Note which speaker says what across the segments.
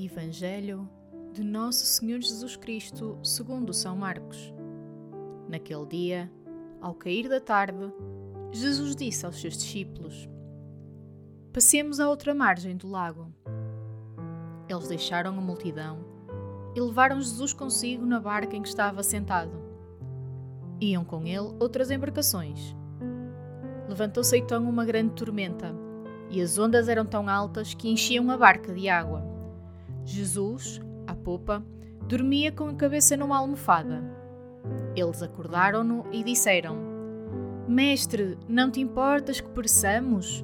Speaker 1: Evangelho de Nosso Senhor Jesus Cristo, segundo São Marcos. Naquele dia, ao cair da tarde, Jesus disse aos seus discípulos: Passemos à outra margem do lago. Eles deixaram a multidão e levaram Jesus consigo na barca em que estava sentado. Iam com ele outras embarcações. Levantou-se então uma grande tormenta, e as ondas eram tão altas que enchiam a barca de água. Jesus, à popa, dormia com a cabeça numa almofada. Eles acordaram-no e disseram: Mestre, não te importas que pereçamos?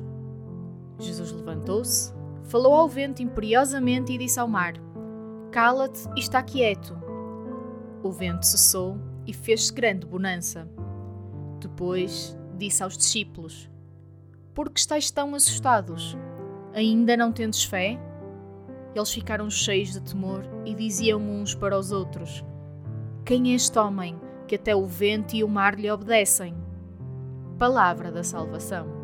Speaker 1: Jesus levantou-se, falou ao vento imperiosamente e disse ao mar: Cala-te e está quieto. O vento cessou e fez-se grande bonança. Depois disse aos discípulos: Por que estáis tão assustados? Ainda não tendes fé? Eles ficaram cheios de temor e diziam uns para os outros: Quem é este homem que até o vento e o mar lhe obedecem? Palavra da salvação.